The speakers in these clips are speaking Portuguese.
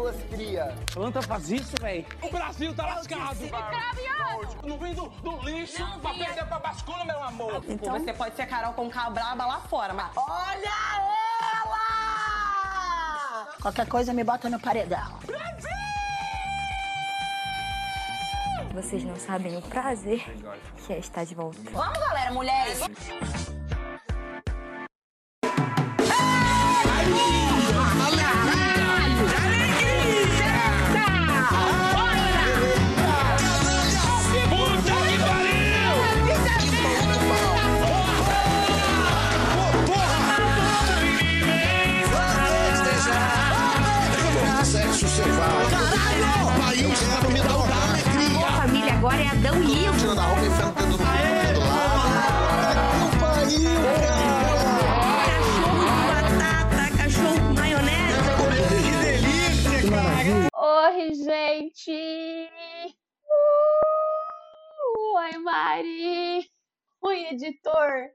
Paula se cria. Planta faz isso, velho. O Brasil tá lascado. Não vem do, do lixo pra perder pra bascula, meu amor. Então... Você pode ser Carol com braba lá fora, mas... Olha ela! Qualquer coisa me bota no paredão. Vocês não sabem o prazer que é estar de volta. Vamos, galera, mulheres! Editor!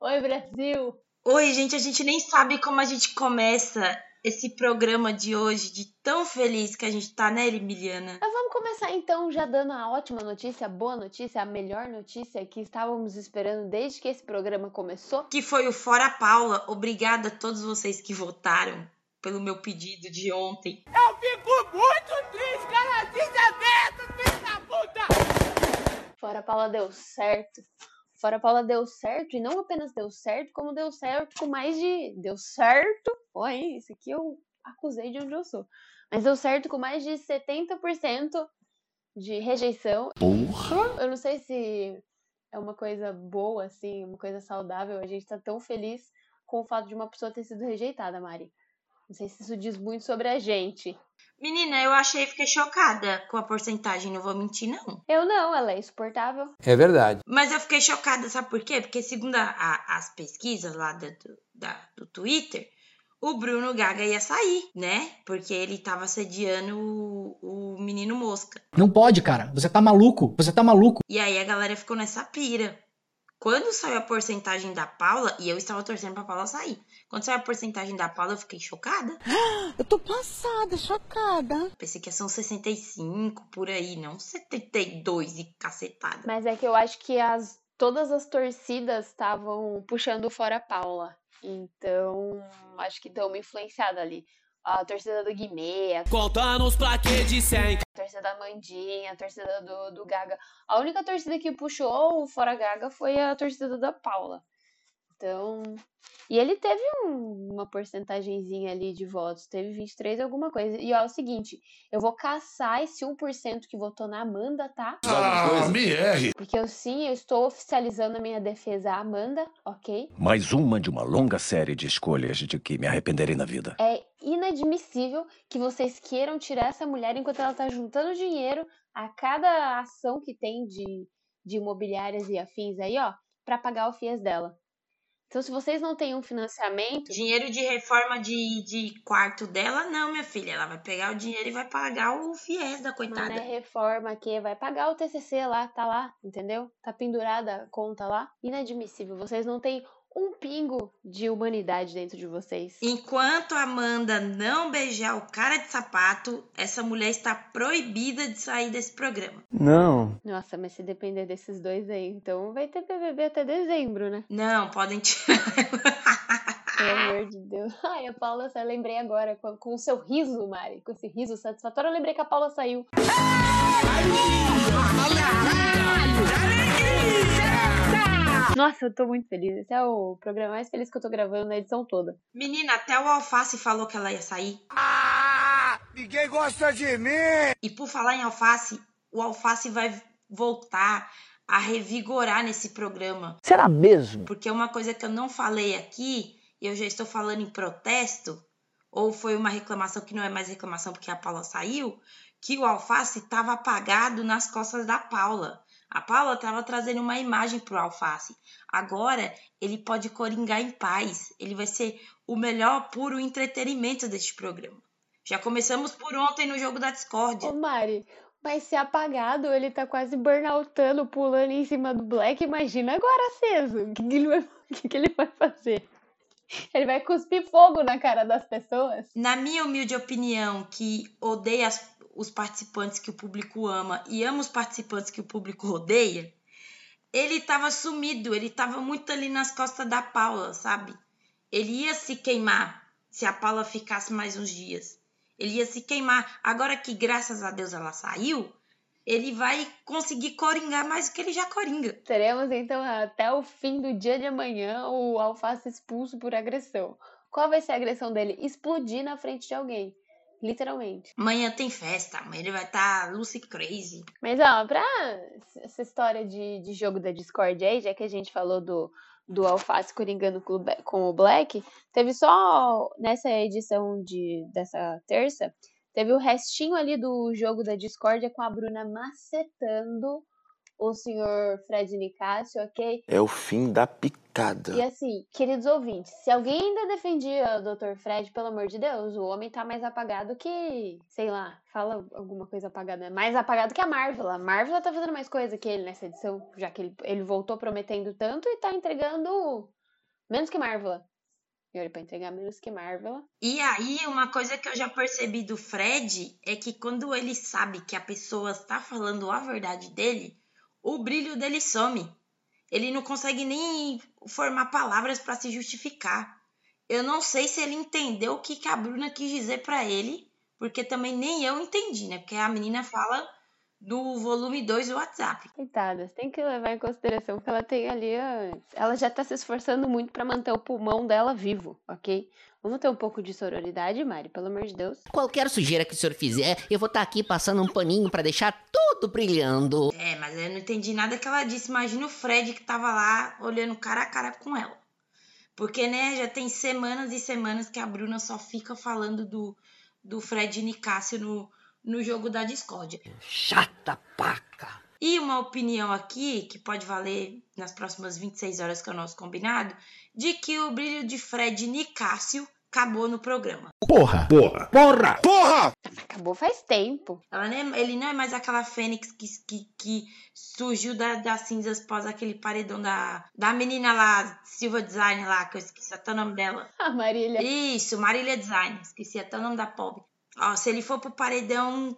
Oi, Brasil! Oi, gente, a gente nem sabe como a gente começa esse programa de hoje, de tão feliz que a gente tá, né, Emiliana? Mas vamos começar então já dando a ótima notícia, a boa notícia, a melhor notícia que estávamos esperando desde que esse programa começou. Que foi o Fora Paula. Obrigada a todos vocês que votaram pelo meu pedido de ontem. Eu fico muito triste, cara. Desaberto, filho da puta. Fora Paula deu certo. Fora Paula deu certo e não apenas deu certo, como deu certo com mais de. Deu certo. Olha, isso aqui eu acusei de onde eu sou. Mas deu certo com mais de 70% de rejeição. Porra! Eu não sei se é uma coisa boa, assim, uma coisa saudável. A gente tá tão feliz com o fato de uma pessoa ter sido rejeitada, Mari. Não sei se isso diz muito sobre a gente. Menina, eu achei, fiquei chocada com a porcentagem, não vou mentir, não. Eu não, ela é insuportável. É verdade. Mas eu fiquei chocada, sabe por quê? Porque segundo a- a- as pesquisas lá do, do, da- do Twitter, o Bruno Gaga ia sair, né? Porque ele tava sediando o, o menino mosca. Não pode, cara. Você tá maluco. Você tá maluco. E aí a galera ficou nessa pira. Quando saiu a porcentagem da Paula, e eu estava torcendo pra Paula sair. Quando saiu a porcentagem da Paula, eu fiquei chocada. Eu tô passada, chocada. Pensei que ia ser uns 65 por aí, não 72 e cacetada. Mas é que eu acho que as, todas as torcidas estavam puxando fora a Paula. Então, acho que deu uma influenciada ali. A torcida do Guimê, a plaquês de 100. torcida da Mandinha, a torcida do, do Gaga. A única torcida que puxou o fora Gaga foi a torcida da Paula. Então. E ele teve um- uma porcentagemzinha ali de votos, teve 23 e alguma coisa. E ó, é o seguinte, eu vou caçar esse 1% que votou na Amanda, tá? Ah, me erre. Porque eu sim, eu estou oficializando a minha defesa à Amanda, ok? Mais uma de uma longa série de escolhas de que me arrependerei na vida. É inadmissível que vocês queiram tirar essa mulher enquanto ela tá juntando dinheiro a cada ação que tem de, de imobiliárias e afins aí, ó, pra pagar o FIES dela. Então, se vocês não têm um financiamento, Dinheiro de reforma de, de quarto dela, não, minha filha. Ela vai pegar o dinheiro e vai pagar o fiéis da coitada. não é reforma que vai pagar o TCC lá, tá lá, entendeu? Tá pendurada a conta lá. Inadmissível. Vocês não têm um pingo de humanidade dentro de vocês. Enquanto a Amanda não beijar o cara de sapato, essa mulher está proibida de sair desse programa. Não. Nossa, mas se depender desses dois aí, então vai ter BBB até dezembro, né? Não, podem tirar. Pelo amor de Deus. Ai, a Paula saiu, lembrei agora, com, com o seu riso, Mari, com esse riso satisfatório, eu lembrei que a Paula saiu. Nossa, eu tô muito feliz. Esse é o programa mais feliz que eu tô gravando na edição toda. Menina, até o Alface falou que ela ia sair. Ah, ninguém gosta de mim. E por falar em Alface, o Alface vai voltar a revigorar nesse programa. Será mesmo? Porque uma coisa que eu não falei aqui, e eu já estou falando em protesto, ou foi uma reclamação que não é mais reclamação porque a Paula saiu, que o alface estava apagado nas costas da Paula. A Paula estava trazendo uma imagem pro alface. Agora ele pode coringar em paz. Ele vai ser o melhor puro entretenimento deste programa. Já começamos por ontem no jogo da Discord. Ô, Mari, mas se apagado, ele tá quase burnoutando, pulando em cima do Black. Imagina agora aceso. O que, que, ele, vai, o que, que ele vai fazer? Ele vai cuspir fogo na cara das pessoas. Na minha humilde opinião, que odeia as- os participantes que o público ama e ama os participantes que o público odeia, ele tava sumido, ele tava muito ali nas costas da Paula, sabe? Ele ia se queimar se a Paula ficasse mais uns dias. Ele ia se queimar. Agora que, graças a Deus, ela saiu, ele vai conseguir coringar mais do que ele já coringa. Teremos então até o fim do dia de amanhã o Alface expulso por agressão. Qual vai ser a agressão dele? Explodir na frente de alguém. Literalmente. Amanhã tem festa, amanhã ele vai estar Lucy Crazy. Mas ó, pra essa história de, de jogo da Discord aí, já que a gente falou do, do Alface coringando com o Be- com o Black, teve só nessa edição de, dessa terça, teve o restinho ali do jogo da Discord com a Bruna macetando o senhor Fred Nicásio, ok? É o fim da picada. E assim, queridos ouvintes, se alguém ainda defendia o Dr. Fred, pelo amor de Deus, o homem tá mais apagado que, sei lá, fala alguma coisa apagada, né? mais apagado que a Marvel. A Marvel tá fazendo mais coisa que ele nessa edição, já que ele, ele voltou prometendo tanto e tá entregando menos que Marvel. E olha, pra entregar menos que Marvel. E aí, uma coisa que eu já percebi do Fred é que quando ele sabe que a pessoa está falando a verdade dele, o brilho dele some. Ele não consegue nem formar palavras para se justificar. Eu não sei se ele entendeu o que, que a Bruna quis dizer para ele, porque também nem eu entendi, né? Porque a menina fala do volume 2 do WhatsApp. Coitadas, tem que levar em consideração que ela tem ali. Ela já tá se esforçando muito pra manter o pulmão dela vivo, ok? Vamos ter um pouco de sororidade, Mari, pelo amor de Deus. Qualquer sujeira que o senhor fizer, eu vou estar aqui passando um paninho pra deixar tudo brilhando. É, mas eu não entendi nada que ela disse. Imagina o Fred que tava lá olhando cara a cara com ela. Porque, né, já tem semanas e semanas que a Bruna só fica falando do, do Fred Nicásio no, no jogo da discórdia. Chata paca. E uma opinião aqui, que pode valer nas próximas 26 horas, que é o nosso combinado, de que o brilho de Fred Nicásio acabou no programa. Porra! Porra! Porra! Porra! Acabou faz tempo. Ela não é- ele não é mais aquela fênix que, que, que surgiu da- das cinzas após aquele paredão da, da menina lá, Silva Design lá, que eu esqueci até o nome dela. A Marília. Isso, Marília Design, esqueci até o nome da pobre. Ó, se ele for pro paredão,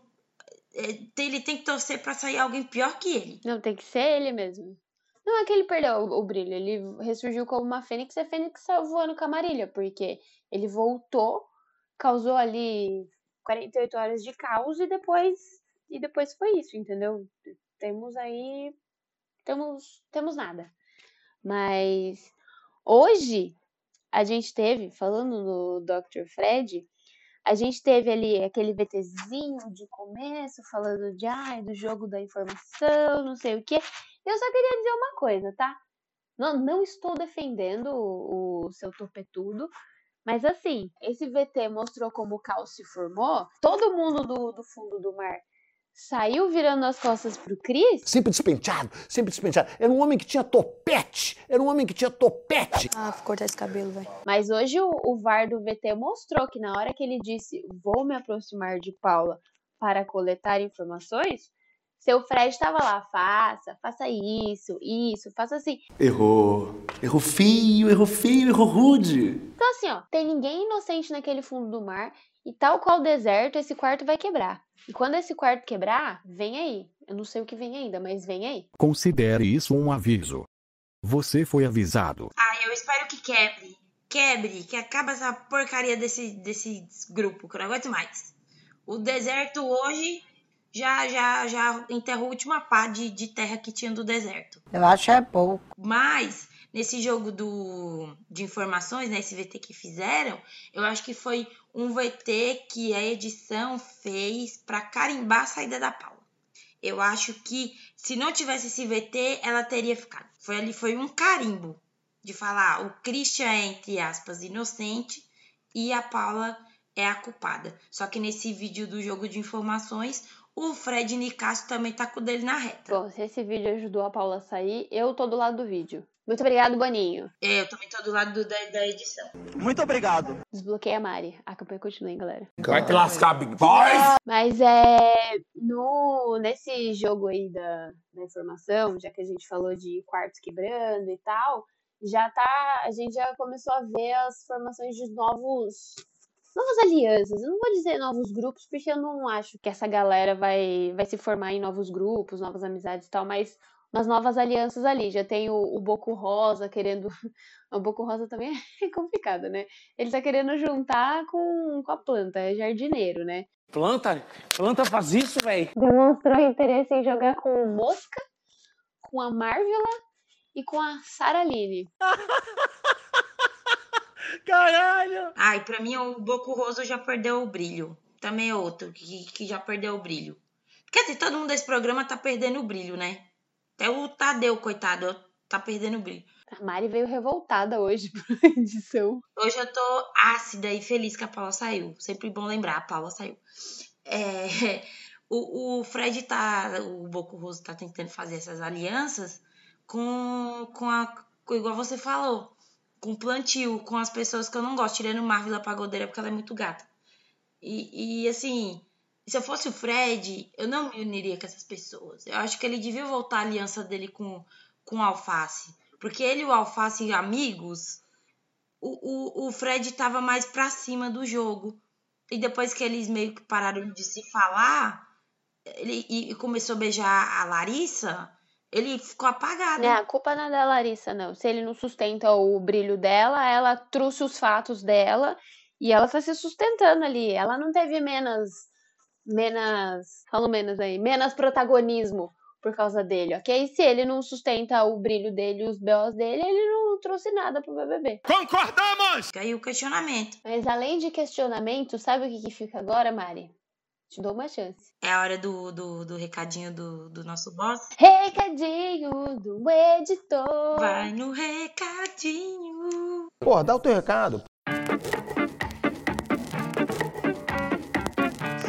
é, ele tem que torcer pra sair alguém pior que ele. Não, tem que ser ele mesmo. Não é que ele perdeu o, o brilho, ele ressurgiu como uma fênix e a fênix voando com a Marília, porque ele voltou, causou ali 48 horas de caos e depois e depois foi isso, entendeu? Temos aí temos temos nada. Mas hoje a gente teve, falando do Dr. Fred, a gente teve ali aquele VTzinho de começo, falando de ai, do jogo da informação, não sei o quê. Eu só queria dizer uma coisa, tá? Não, não estou defendendo o, o seu topetudo, mas assim, esse VT mostrou como o caos se formou. Todo mundo do, do fundo do mar saiu virando as costas pro Cris. Sempre despenteado, sempre despenteado. Era um homem que tinha topete. Era um homem que tinha topete. Ah, vou cortar esse cabelo, velho. Mas hoje o, o VAR do VT mostrou que na hora que ele disse vou me aproximar de Paula para coletar informações, seu Fred estava lá, faça, faça isso, isso, faça assim. Errou. Errou feio, errou feio, errou rude. Então assim, ó, tem ninguém inocente naquele fundo do mar e tal qual o deserto, esse quarto vai quebrar. E quando esse quarto quebrar, vem aí. Eu não sei o que vem ainda, mas vem aí. Considere isso um aviso. Você foi avisado. Ah, eu espero que quebre. Quebre, que acaba essa porcaria desse, desse grupo, que eu não aguento mais. O deserto hoje já já já enterrou a última pá de, de terra que tinha do deserto. Eu acho é pouco. Mas, nesse jogo do, de informações, né, esse VT que fizeram, eu acho que foi um VT que a edição fez para carimbar a saída da Paula. Eu acho que se não tivesse esse VT, ela teria ficado. Foi ali, foi um carimbo de falar o Christian é, entre aspas, inocente e a Paula é a culpada. Só que nesse vídeo do jogo de informações, o Fred Nicásio também tá com o dele na reta. Bom, se esse vídeo ajudou a Paula a sair, eu tô do lado do vídeo. Muito obrigado, Boninho. É, eu também tô do lado do- da, da edição. Muito obrigado. Desbloqueei a Mari. A campanha continua, hein, galera. Vai te lascar, Big Boy. Mas é no nesse jogo aí da, da informação, já que a gente falou de quartos quebrando e tal, já tá. A gente já começou a ver as formações de novos. Novas alianças. Eu não vou dizer novos grupos, porque eu não acho que essa galera vai, vai se formar em novos grupos, novas amizades e tal, mas umas novas alianças ali. Já tem o, o Boco Rosa querendo. O Boco Rosa também é complicado, né? Ele tá querendo juntar com, com a planta, é jardineiro, né? Planta? Planta faz isso, velho? Demonstrou interesse em jogar com o Mosca, com a Marvela e com a Saraline. Caralho! Ai, pra mim o Boco Roso já perdeu o brilho. Também é outro que, que já perdeu o brilho. Quer dizer, todo mundo desse programa tá perdendo o brilho, né? Até o Tadeu, coitado, tá perdendo o brilho. A Mari veio revoltada hoje pra edição. Hoje eu tô ácida e feliz que a Paula saiu. Sempre bom lembrar, a Paula saiu. É, o, o Fred tá. O Boco Roso tá tentando fazer essas alianças com, com a. Com, igual você falou. Com plantio, com as pessoas que eu não gosto, tirando Marvel a pagodeira, porque ela é muito gata. E, e assim, se eu fosse o Fred, eu não me uniria com essas pessoas. Eu acho que ele devia voltar a aliança dele com, com o Alface. Porque ele e o Alface amigos, o, o, o Fred tava mais pra cima do jogo. E depois que eles meio que pararam de se falar, ele e começou a beijar a Larissa, ele ficou apagado. Não, a culpa não é da Larissa, não. Se ele não sustenta o brilho dela, ela trouxe os fatos dela e ela tá se sustentando ali. Ela não teve menos. Menos. Falo menos aí. Menos protagonismo por causa dele, ok? Se ele não sustenta o brilho dele, os belos dele, ele não trouxe nada pro BBB. Concordamos! Fica aí o questionamento. Mas além de questionamento, sabe o que, que fica agora, Mari? Te dou uma chance. É a hora do, do, do recadinho do, do nosso boss. Recadinho do editor. Vai no recadinho. Porra, dá o teu recado.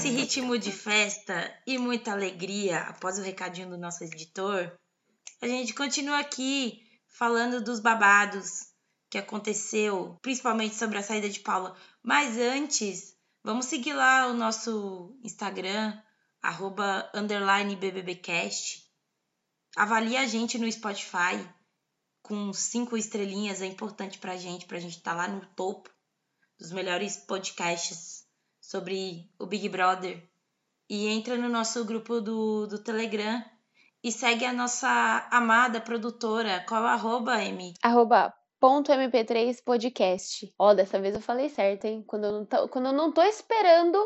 nesse ritmo de festa e muita alegria, após o recadinho do nosso editor, a gente continua aqui falando dos babados que aconteceu, principalmente sobre a saída de Paula. Mas antes, vamos seguir lá o nosso Instagram, arroba underline BBBcast. Avalie a gente no Spotify com cinco estrelinhas, é importante pra gente, pra gente estar lá no topo dos melhores podcasts sobre o Big Brother. E entra no nosso grupo do, do Telegram e segue a nossa amada produtora. Qual é o arroba, Amy? Arroba ponto mp3 podcast. Ó, dessa vez eu falei certo, hein? Quando eu não tô, quando eu não tô esperando,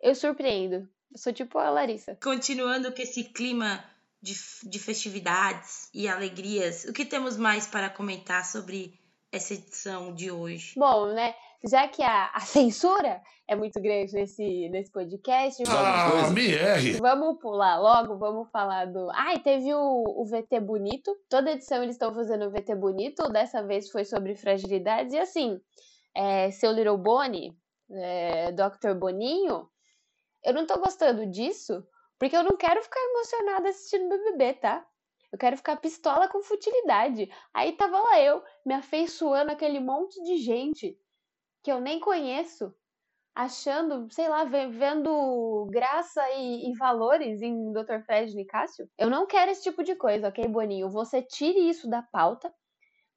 eu surpreendo. Eu sou tipo a Larissa. Continuando com esse clima de, de festividades e alegrias, o que temos mais para comentar sobre essa edição de hoje? Bom, né? Já que a, a censura é muito grande nesse, nesse podcast, Ah, me erre. Vamos pular logo, vamos falar do. Ai, teve o, o VT Bonito. Toda edição eles estão fazendo o VT Bonito. Dessa vez foi sobre fragilidades. E assim, é, seu Little Bonnie, é, Dr. Boninho, eu não tô gostando disso, porque eu não quero ficar emocionada assistindo BBB, tá? Eu quero ficar pistola com futilidade. Aí tava lá eu, me afeiçoando aquele monte de gente que eu nem conheço, achando, sei lá, ve- vendo graça e, e valores em Dr. Fred Nicásio. Eu não quero esse tipo de coisa, ok, Boninho? Você tire isso da pauta,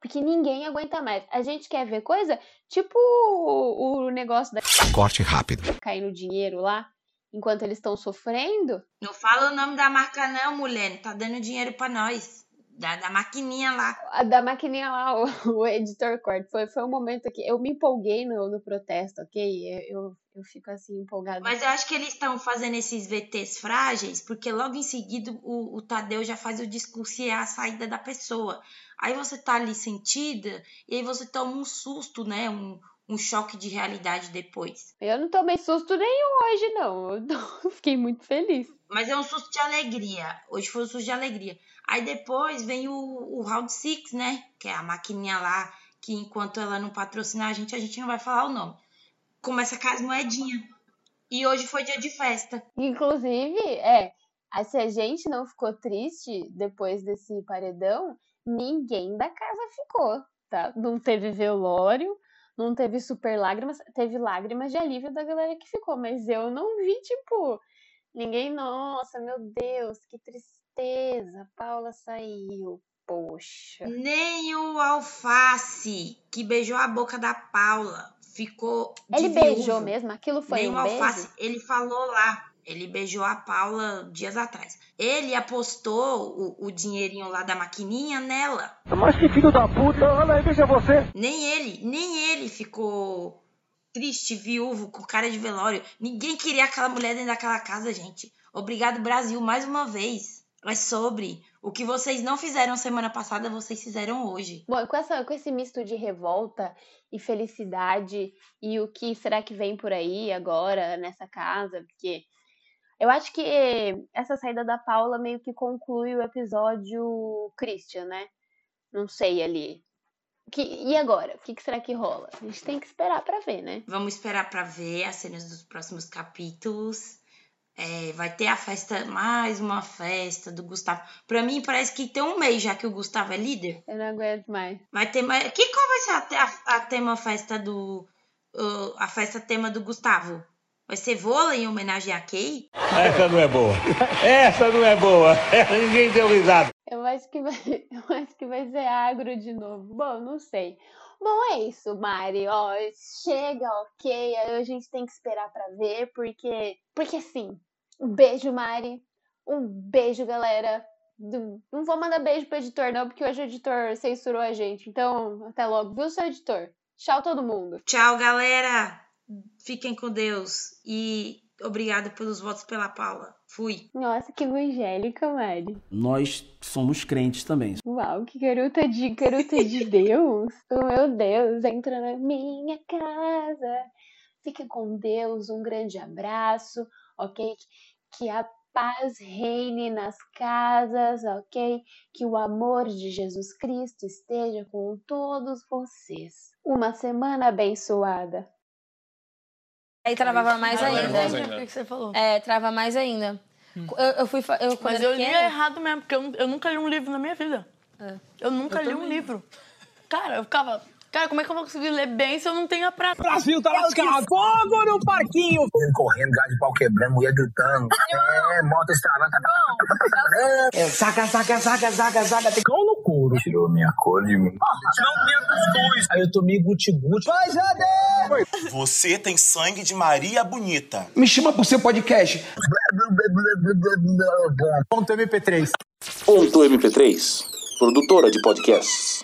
porque ninguém aguenta mais. A gente quer ver coisa tipo o, o negócio da Corte rápido. caindo dinheiro lá, enquanto eles estão sofrendo. Não fala o nome da marca, não, mulher. Não tá dando dinheiro pra nós. Da, da maquininha lá. A da maquininha lá, o, o editor corta. Foi, foi um momento que eu me empolguei no, no protesto, ok? Eu, eu, eu fico assim empolgada. Mas eu acho que eles estão fazendo esses VTs frágeis, porque logo em seguida o, o Tadeu já faz o discurso e é a saída da pessoa. Aí você tá ali sentida, e aí você toma um susto, né? Um, um choque de realidade depois. Eu não tomei susto nenhum hoje, não. Eu fiquei muito feliz. Mas é um susto de alegria. Hoje foi um susto de alegria. Aí depois vem o, o Round Six, né? Que é a maquininha lá, que enquanto ela não patrocinar a gente, a gente não vai falar o nome. Começa com as moedinhas. E hoje foi dia de festa. Inclusive, é, se a gente não ficou triste depois desse paredão, ninguém da casa ficou, tá? Não teve velório, não teve super lágrimas, teve lágrimas de alívio da galera que ficou, mas eu não vi, tipo, ninguém, nossa, meu Deus, que tristeza, Paula saiu, poxa. Nem o Alface, que beijou a boca da Paula, ficou. de Ele beijou mesmo? Aquilo foi Nem um o Alface, beijo? ele falou lá. Ele beijou a Paula dias atrás. Ele apostou o, o dinheirinho lá da maquininha nela. Mas que filho da puta, olha aí, veja você. Nem ele, nem ele ficou triste, viúvo, com cara de velório. Ninguém queria aquela mulher dentro daquela casa, gente. Obrigado, Brasil, mais uma vez. É sobre o que vocês não fizeram semana passada, vocês fizeram hoje. Bom, com, essa, com esse misto de revolta e felicidade e o que será que vem por aí agora nessa casa, porque eu acho que essa saída da Paula meio que conclui o episódio Christian, né? Não sei ali. Que, e agora? O que, que será que rola? A gente tem que esperar pra ver, né? Vamos esperar pra ver as cenas dos próximos capítulos. É, vai ter a festa, mais uma festa do Gustavo. Pra mim, parece que tem um mês já que o Gustavo é líder. Eu não aguento mais. Vai ter mais. Que qual vai ser a, a, a tema festa do. uh, a festa tema do Gustavo? Vai ser vôlei em homenagem a Kay? Essa não é boa. Essa não é boa. Ninguém deu risada. Eu acho que vai, eu acho que vai ser agro de novo. Bom, não sei. Bom, é isso, Mari. Ó, chega, ok. Aí a gente tem que esperar pra ver, porque, porque sim. Um beijo, Mari. Um beijo, galera. Não vou mandar beijo pro editor, não, porque hoje o editor censurou a gente. Então, até logo, viu, seu editor? Tchau, todo mundo. Tchau, galera. Fiquem com Deus. E obrigado pelos votos pela Paula. Fui. Nossa, que angélica, Mari. Nós somos crentes também. Uau, que garota de garota de Deus. Oh, meu Deus, entra na minha casa. Fique com Deus, um grande abraço, ok? Que a paz reine nas casas, ok? Que o amor de Jesus Cristo esteja com todos vocês. Uma semana abençoada. Aí travava mais Ah, ainda. nervosa ainda. O que você falou? É, trava mais ainda. Eu, eu fui. Eu, Mas eu li pequena- errado mesmo, porque eu, eu nunca li um livro na minha vida. Eu nunca Eu li um também. livro. Cara, eu ficava. Cara, como é que eu vou conseguir ler bem se eu não tenho a prática? Brasil tá lascado. Fogo no parquinho. Correndo, gás de pau quebrando, mulher gritando. É, moto estralando. É, saca, saca, saca, saca, saca. Tem couro. Tirou minha cor de mim. Não cuscuz. Aí eu tomei guti-guti. Vai, Jade! Você tem sangue de Maria Bonita. Me chama pro seu podcast. Ponto MP3. Ponto MP3, produtora de podcasts.